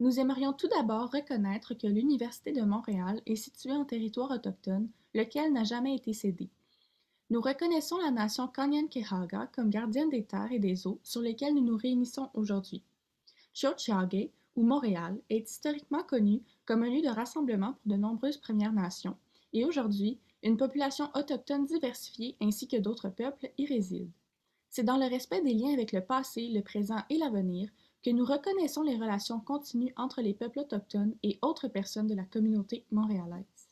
Nous aimerions tout d'abord reconnaître que l'Université de Montréal est située en territoire autochtone, lequel n'a jamais été cédé. Nous reconnaissons la nation Kanyen'kehá:ka comme gardienne des terres et des eaux sur lesquelles nous nous réunissons aujourd'hui. Tiohtià:ke, ou Montréal, est historiquement connu comme un lieu de rassemblement pour de nombreuses Premières Nations, et aujourd'hui, une population autochtone diversifiée ainsi que d'autres peuples y résident. C'est dans le respect des liens avec le passé, le présent et l'avenir que nous reconnaissons les relations continues entre les peuples autochtones et autres personnes de la communauté montréalaise.